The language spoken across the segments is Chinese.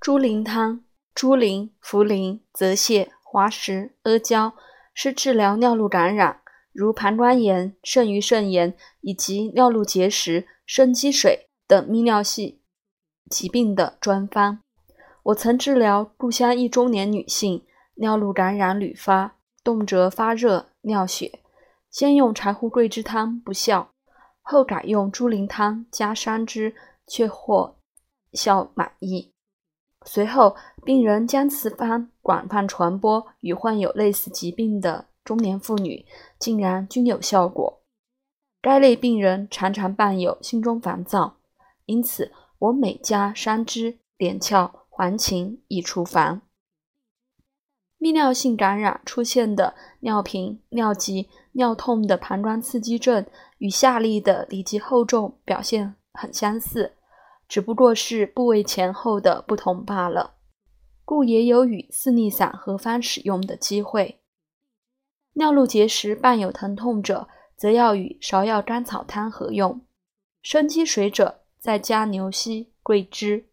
猪苓汤，猪苓、茯苓、泽泻、滑石、阿胶是治疗尿路感染，如膀胱炎、肾盂肾炎以及尿路结石、肾积水等泌尿系疾病的专方。我曾治疗故乡一中年女性尿路感染屡发，动辄发热、尿血，先用柴胡桂枝汤不效，后改用猪苓汤加山栀，却获效满意。随后，病人将此方广泛传播与患有类似疾病的中年妇女，竟然均有效果。该类病人常常伴有心中烦躁，因此我每加山栀、连翘、黄芩以除烦。泌尿性感染出现的尿频、尿急、尿痛的膀胱刺激症，与下利的里急厚重表现很相似。只不过是部位前后的不同罢了，故也有与四逆散合方使用的机会。尿路结石伴有疼痛者，则要与芍药甘草汤合用；生积水者，再加牛膝、桂枝。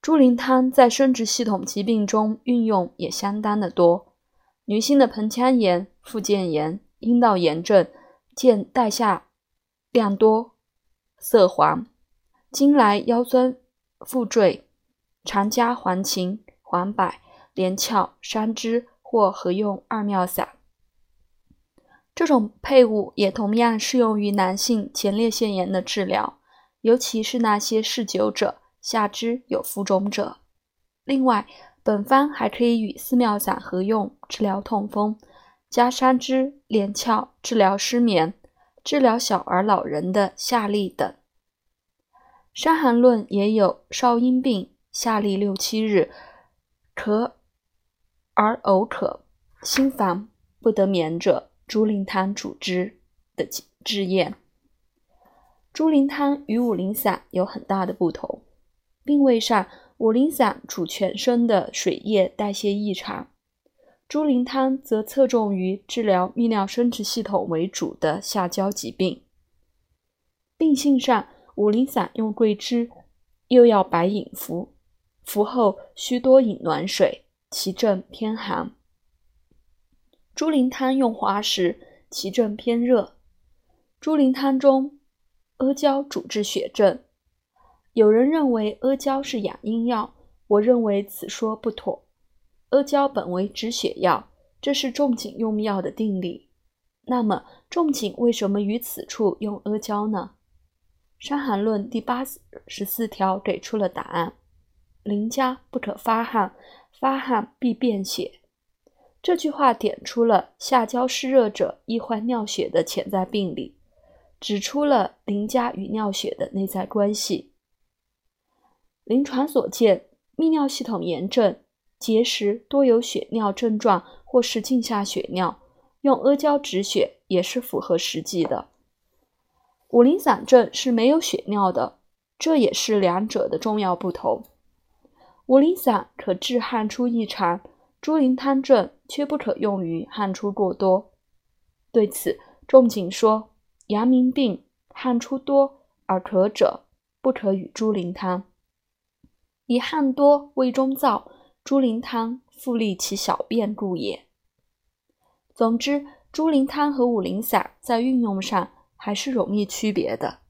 猪苓汤在生殖系统疾病中运用也相当的多，女性的盆腔炎、附件炎、阴道炎症，见带下量多、色黄。经来腰酸腹坠，常加黄芩、黄柏、连翘、山栀或合用二妙散。这种配伍也同样适用于男性前列腺炎的治疗，尤其是那些嗜酒者、下肢有浮肿者。另外，本方还可以与四妙散合用，治疗痛风；加山栀、连翘治疗失眠，治疗小儿、老人的下痢等。《伤寒论》也有少阴病夏历六七日，咳而呕渴，心烦不得眠者，猪苓汤主之的治验。猪苓汤与五苓散有很大的不同，病位上，五苓散主全身的水液代谢异常，猪苓汤则侧重于治疗泌尿生殖系统为主的下焦疾病。病性上。五苓散用桂枝，又要白饮服，服后需多饮暖水，其症偏寒。猪苓汤用滑石，其症偏热。猪苓汤中阿胶主治血症，有人认为阿胶是养阴药，我认为此说不妥。阿胶本为止血药，这是仲景用药的定理。那么仲景为什么于此处用阿胶呢？《伤寒论》第八十四条给出了答案：邻家不可发汗，发汗必便血。这句话点出了下焦湿热者易患尿血的潜在病理，指出了邻家与尿血的内在关系。临床所见，泌尿系统炎症、结石多有血尿症状或是镜下血尿，用阿胶止血也是符合实际的。五苓散症是没有血尿的，这也是两者的重要不同。五苓散可治汗出异常，猪苓汤症却不可用于汗出过多。对此，仲景说：阳明病汗出多而咳者，不可与猪苓汤。以汗多胃中燥，猪苓汤复利其小便故也。总之，猪苓汤和五苓散在运用上。还是容易区别的。